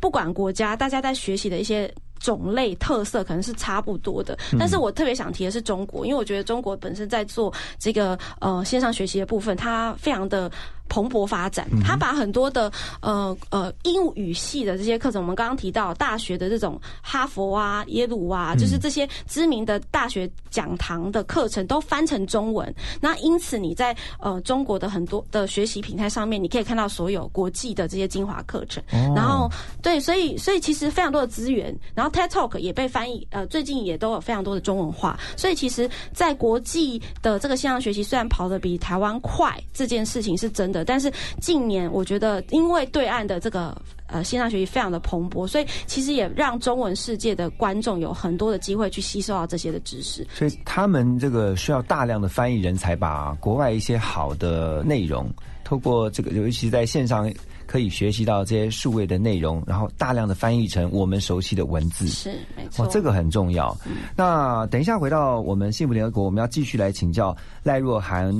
不管国家，大家在学习的一些。种类特色可能是差不多的，但是我特别想提的是中国，因为我觉得中国本身在做这个呃线上学习的部分，它非常的蓬勃发展，他把很多的呃呃英语系的这些课程，我们刚刚提到大学的这种哈佛啊、耶鲁啊，就是这些知名的大学讲堂的课程都翻成中文。那因此你在呃中国的很多的学习平台上面，你可以看到所有国际的这些精华课程。然后对，所以所以其实非常多的资源，然后 TED Talk 也被翻译，呃，最近也都有非常多的中文化。所以其实，在国际的这个线上学习虽然跑得比台湾快，这件事情是真的，但是近年我觉得因为对岸的这个。呃，线上学习非常的蓬勃，所以其实也让中文世界的观众有很多的机会去吸收到这些的知识。所以他们这个需要大量的翻译人才，把国外一些好的内容，透过这个，尤其在线上可以学习到这些数位的内容，然后大量的翻译成我们熟悉的文字。是，没错。哇，这个很重要。那等一下回到我们幸福联合国，我们要继续来请教赖若涵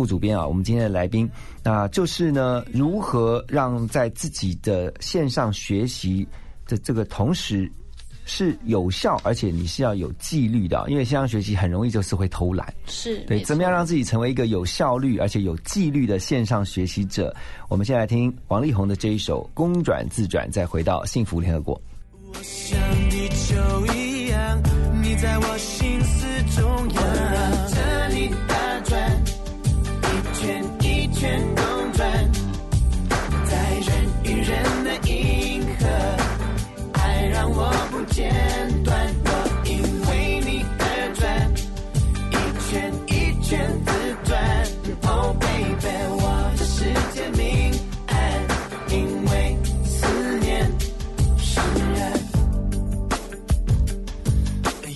副主编啊，我们今天的来宾，那就是呢，如何让在自己的线上学习的这个同时。是有效，而且你是要有纪律的，因为线上学习很容易就是会偷懒。是对，怎么样让自己成为一个有效率而且有纪律的线上学习者？我们先来听王力宏的这一首《公转自转》，再回到幸福联合国。像地球一样，你在我心思中央，圈公转，在人与人的银河，爱让我不间断，我因为你而转，一圈一圈自转，Oh baby，我的世界明暗，因为思念释然。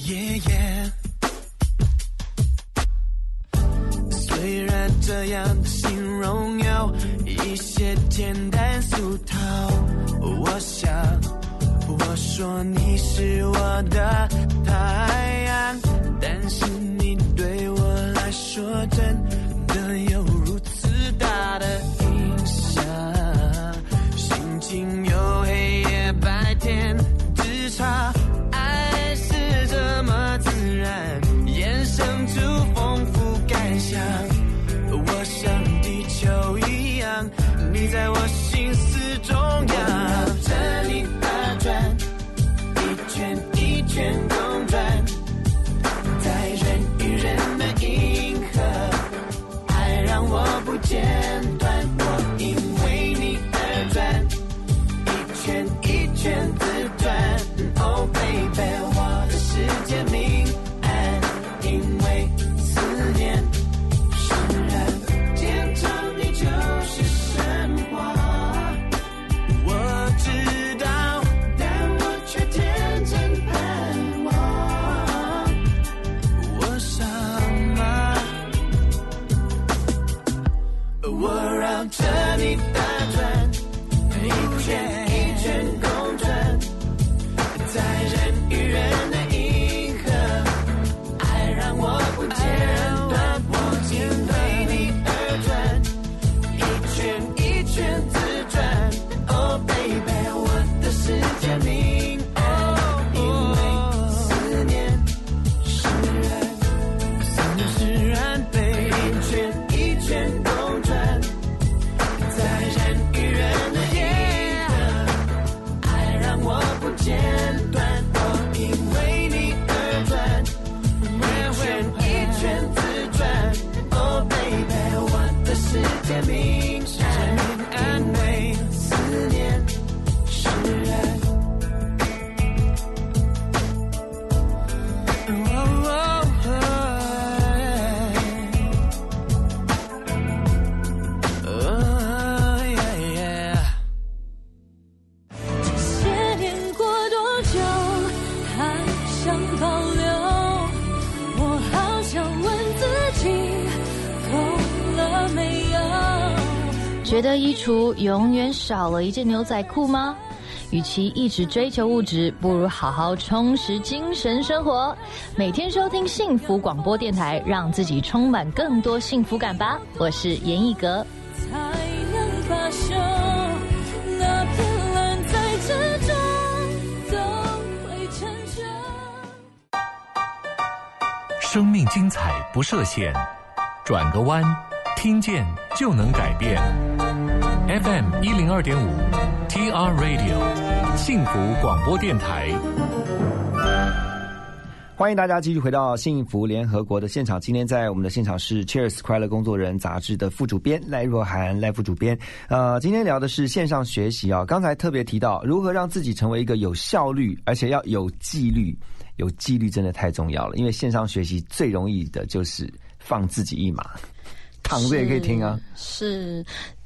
耶耶。虽然这样的一些简单俗套，我想我说你是我的太阳，但是你对我来说永远少了一件牛仔裤吗？与其一直追求物质，不如好好充实精神生活。每天收听幸福广播电台，让自己充满更多幸福感吧。我是严艺格。才能罢休。那片蓝在之中都会成就。生命精彩不设限，转个弯，听见就能改变。FM 一零二点五，TR Radio，幸福广播电台。欢迎大家继续回到幸福联合国的现场。今天在我们的现场是 Cheers 快乐工作人杂志的副主编赖若涵，赖副主编。呃，今天聊的是线上学习啊。刚才特别提到如何让自己成为一个有效率，而且要有纪律。有纪律真的太重要了，因为线上学习最容易的就是放自己一马，躺着也可以听啊。是。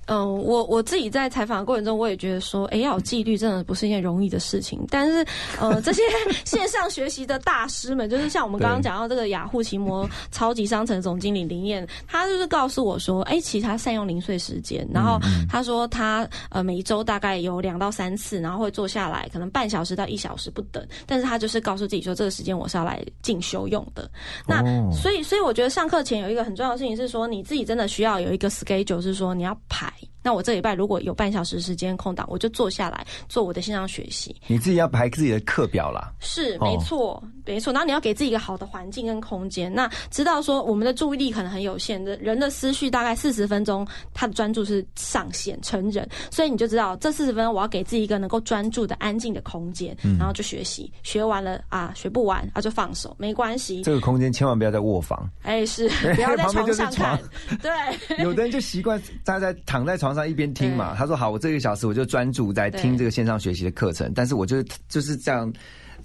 嗯，我我自己在采访的过程中，我也觉得说，哎，要有纪律真的不是一件容易的事情。但是，呃，这些 线上学习的大师们，就是像我们刚刚讲到这个雅虎奇摩超级商城总经理林燕，他就是告诉我说，哎，其实他善用零碎时间，然后他说他呃每一周大概有两到三次，然后会坐下来，可能半小时到一小时不等。但是他就是告诉自己说，这个时间我是要来进修用的。那、哦所以，所以我觉得上课前有一个很重要的事情是说，你自己真的需要有一个 schedule，是说你要排。い那我这礼拜如果有半小时时间空档，我就坐下来做我的线上学习。你自己要排自己的课表啦。是哦没错，没错。然后你要给自己一个好的环境跟空间。那知道说我们的注意力可能很有限的，人的思绪大概四十分钟，他的专注是上限成人，所以你就知道这四十分钟我要给自己一个能够专注的安静的空间，嗯然后就学习。学完了啊，学不完啊就放手，没关系。这个空间千万不要在卧房，哎，是 不要在床上看。对，有的人就习惯大家在躺在床上一边听嘛。他说：“好，我这个小时我就专注在听这个线上学习的课程，但是我就就是这样，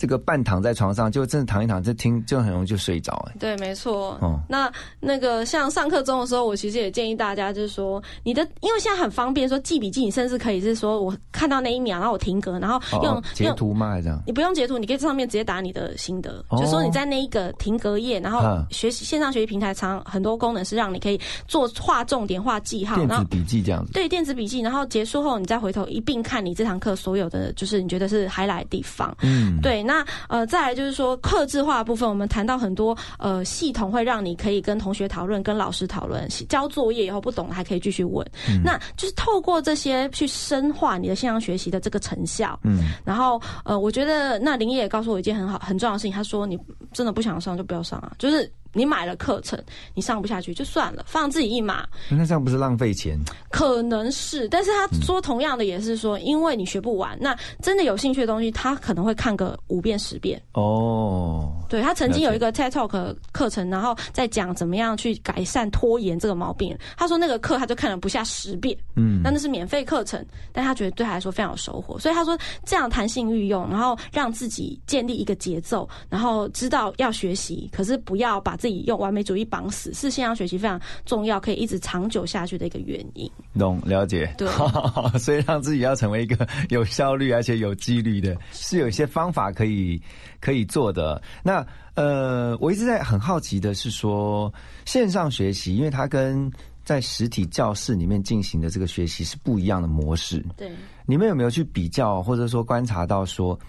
这个半躺在床上，就真的躺一躺，就听就很容易就睡着。哎，对，没错。哦那那个像上课中的时候，我其实也建议大家，就是说你的，因为现在很方便，说记笔记，你甚至可以是说我看到那一秒，然后我停格，然后用、哦截用。图吗？还是这样？你不用截图，你可以在上面直接打你的心得，哦就说你在那一个停格页，然后嗯学习线上学习平台常很多功能是让你可以做画重点、画记号，然后电子笔记这样子。对电子笔记，然后结束后你再回头一并看你这堂课所有的，就是你觉得是 highlight 的地方。嗯，对，那呃，再来就是说，克制化部分，我们谈到很多呃系统会让你可以跟同学讨论、跟老师讨论，交作业以后不懂还可以继续问。嗯那就是透过这些去深化你的线上学习的这个成效。嗯，然后呃，我觉得那林叶也告诉我一件很好很重要的事情，他说你真的不想上就不要上啊，就是。你买了课程，你上不下去就算了，放自己一马，那这样不是浪费钱？可能是，但是他说同样的也是说，因为你学不完，那真的有兴趣的东西，他可能会看个五遍十遍。哦，对他曾经有一个 TED Talk 课程，然后在讲怎么样去改善拖延这个毛病。他说那个课他就看了不下十遍，嗯那那是免费课程，但他觉得对他来说非常有收获。所以他说这样弹性运用，然后让自己建立一个节奏，然后知道要学习，可是不要把自己用完美主义绑死，是线上学习非常重要，可以一直长久下去的一个原因。懂了解，对 所以让自己要成为一个 有效率而且有纪律的，是有一些方法可以可以做的。那呃，我一直在很好奇的是说，线上学习，因为它跟在实体教室里面进行的这个学习是不一样的模式。对，你们有没有去比较，或者说观察到说，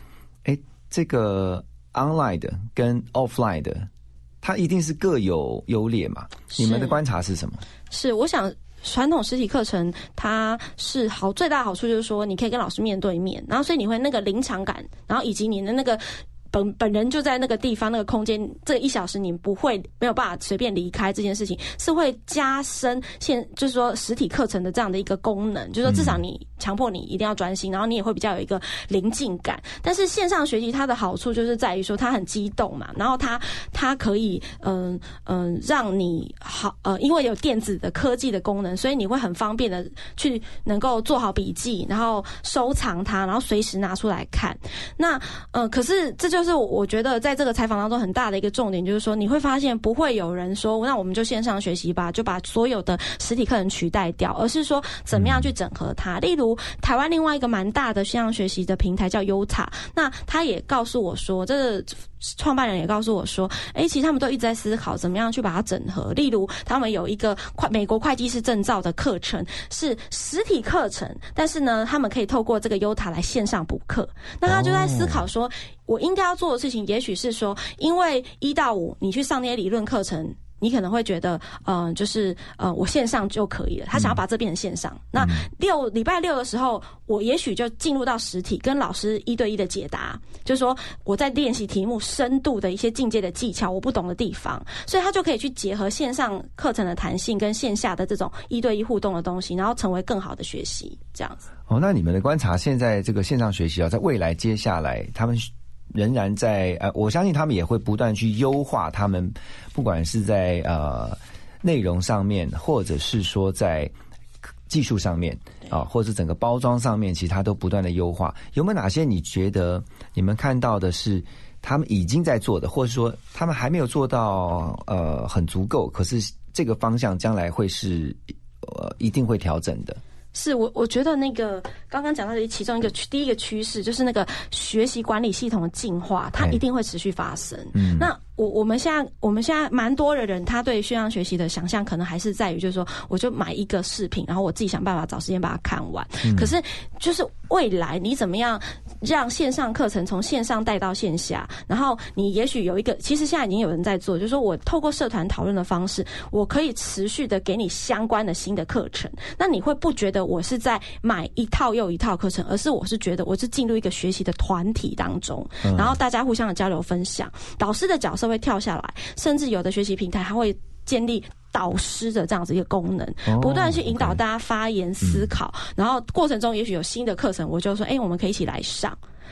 哎，这个 online 的跟 offline 的，它一定是各有优劣嘛？你们的观察是什么？是，我想传统实体课程它是好最大的好处就是说，你可以跟老师面对面，然后所以你会那个临场感，然后以及你的那个。本本人就在那个地方、那个空间，这一小时你不会没有办法随便离开这件事情，是会加深现就是说实体课程的这样的一个功能，就是说至少你强迫你一定要专心，然后你也会比较有一个临近感。但是线上学习它的好处就是在于说它很激动嘛，然后它它可以嗯嗯让你好呃，因为有电子的科技的功能，所以你会很方便的去能够做好笔记，然后收藏它，然后随时拿出来看。那呃，可是这就我觉得在这个采访当中很大的一个重点，就是说你会发现不会有人说那我们就线上学习吧，就把所有的实体课程取代掉，而是说怎么样去整合它。例如台湾另外一个蛮大的线上学习的平台叫 Uta，那他也告诉我说，这个创办人也告诉我说，哎，其实他们都一直在思考怎么样去把它整合。例如他们有一个会美国会计师证照的课程是实体课程，但是呢，他们可以透过这个 Uta 来线上补课。那他就在思考说。我应该要做的事情，也许是说，因为一到五你去上那些理论课程，你可能会觉得，嗯、呃，就是呃，我线上就可以了。他想要把这变成线上。那六礼拜六的时候，我也许就进入到实体，跟老师一对一的解答，就是说我在练习题目深度的一些进阶的技巧，我不懂的地方，所以他就可以去结合线上课程的弹性跟线下的这种一对一互动的东西，然后成为更好的学习，这样子。哦，那你们的观察，现在这个线上学习啊，在未来接下来他们。仍然在呃，我相信他们也会不断去优化他们，不管是在呃内容上面，或者是说在技术上面啊，或者整个包装上面，其实它都不断的优化。有没有哪些你觉得你们看到的是他们已经在做的，或者说他们还没有做到呃很足够，可是这个方向将来会是呃一定会调整的？是我，我觉得那个刚刚讲到的其中一个第一个趋势，就是那个学习管理系统的进化，它一定会持续发生。嗯，那我我们现在我们现在蛮多的人，他对线上学习的想象可能还是在于，就是说，我就买一个视频，然后我自己想办法找时间把它看完。嗯可是，就是未来你怎么样让线上课程从线上带到线下？然后你也许有一个，其实现在已经有人在做，就是说我透过社团讨论的方式，我可以持续的给你相关的新的课程。那你会不觉得我是在买一套又一套课程，而是我是觉得我是进入一个学习的团体当中，嗯然后大家互相的交流分享，导师的角色会跳下来，甚至有的学习平台还会建立。导师的这样子一个功能哦，不断去引导大家发言思考，然后过程中也许有新的课程，我就说，哎、我们可以一起来上。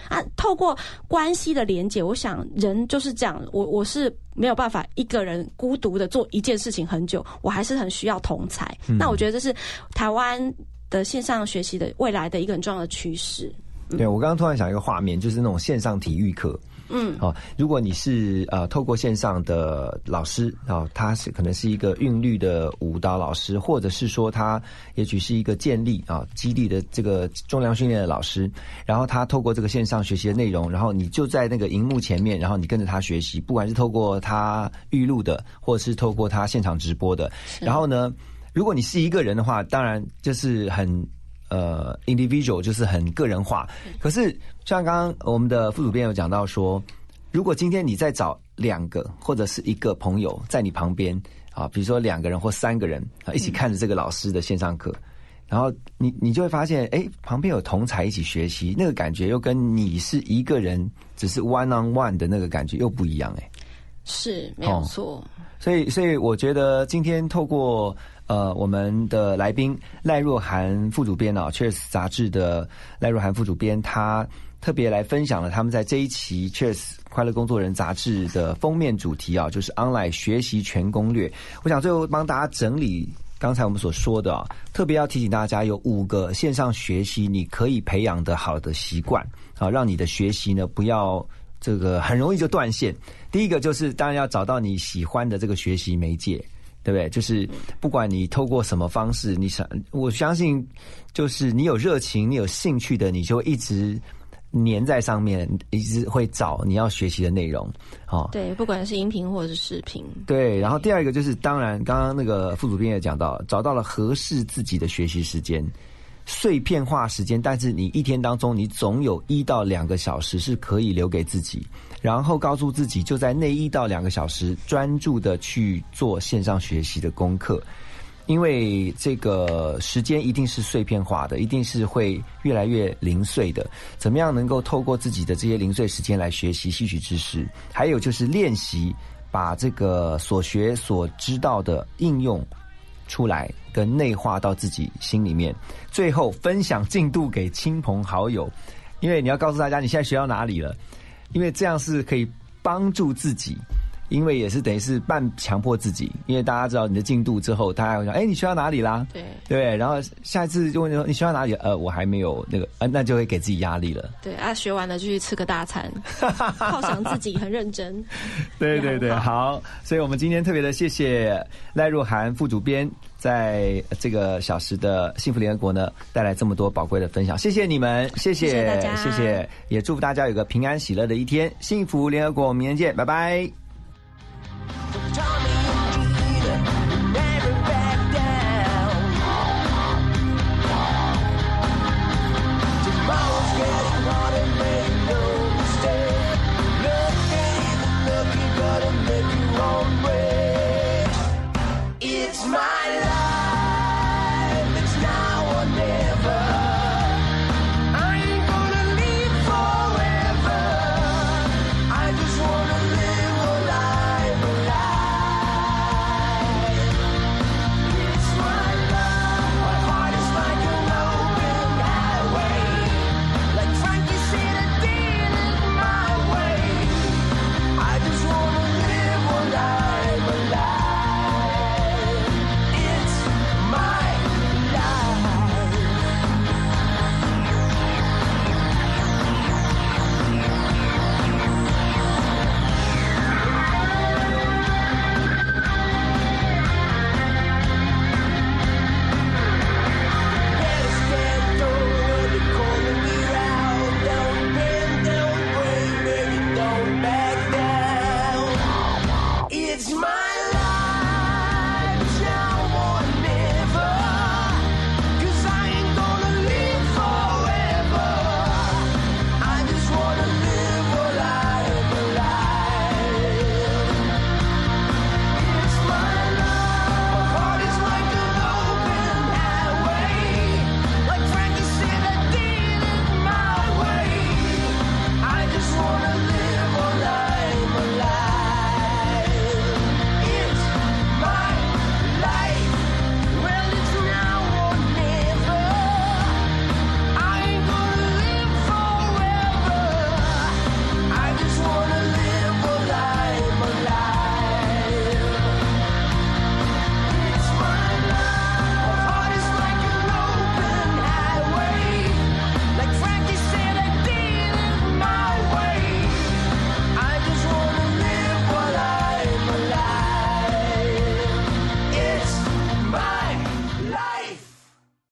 啊，透过关系的连接，我想人就是这样，我我是没有办法一个人孤独的做一件事情很久，我还是很需要同才。嗯那我觉得这是台湾的线上学习的未来的一个很重要的趋势。对我刚刚突然想一个画面，就是那种线上体育课。嗯，哦，如果你是呃透过线上的老师哦，他是可能是一个韵律的舞蹈老师，或者是说他也许是一个建立啊基地的这个重量训练的老师，然后他透过这个线上学习的内容，然后你就在那个荧幕前面，然后你跟着他学习，不管是透过他预录的，或者是透过他现场直播的，然后呢，如果你是一个人的话，当然就是很。呃，individual 就是很个人化。可是像刚刚我们的副主编有讲到说，如果今天你再找两个或者是一个朋友在你旁边啊，比如说两个人或三个人啊，一起看着这个老师的线上课，然后你你就会发现，哎，旁边有同才一起学习，那个感觉又跟你是一个人只是 one on one 的那个感觉又不一样，哎。是没有错。所以，所以我觉得今天透过呃我们的来宾赖若涵副主编啊，《Cheers》杂志的赖若涵副主编，他特别来分享了他们在这一期《Cheers》快乐工作人杂志的封面主题啊，就是 Online 学习全攻略。我想最后帮大家整理刚才我们所说的啊，特别要提醒大家有五个线上学习你可以培养的好的习惯啊，让你的学习呢不要。这个很容易就断线。第一个就是，当然要找到你喜欢的这个学习媒介，对不对？就是不管你透过什么方式，你想，我相信，就是你有热情、你有兴趣的，你就一直粘在上面，一直会找你要学习的内容。哦，对，不管是音频或者是视频。对，然后第二个就是，当然刚刚那个副主编也讲到，找到了合适自己的学习时间。碎片化时间，但是你一天当中，你总有一到两个小时是可以留给自己，然后告诉自己，就在那一到两个小时专注的去做线上学习的功课，因为这个时间一定是碎片化的，一定是会越来越零碎的。怎么样能够透过自己的这些零碎时间来学习、吸取知识？还有就是练习把这个所学所知道的应用。出来跟内化到自己心里面，最后分享进度给亲朋好友，因为你要告诉大家你现在学到哪里了，因为这样是可以帮助自己，因为也是等于是半强迫自己，因为大家知道你的进度之后，大家会说，哎，你学到哪里啦？对对，然后下一次就问说你学到哪里？呃，我还没有那个，呃，那就会给自己压力了。对啊，学完了就去吃个大餐，犒赏自己，很认真。对对对，好，所以我们今天特别的谢谢赖若涵副主编，在这个小时的幸福联合国呢，带来这么多宝贵的分享，谢谢你们，谢谢谢谢谢谢，也祝福大家有个平安喜乐的一天，幸福联合国，我们明天见，拜拜。Tommy.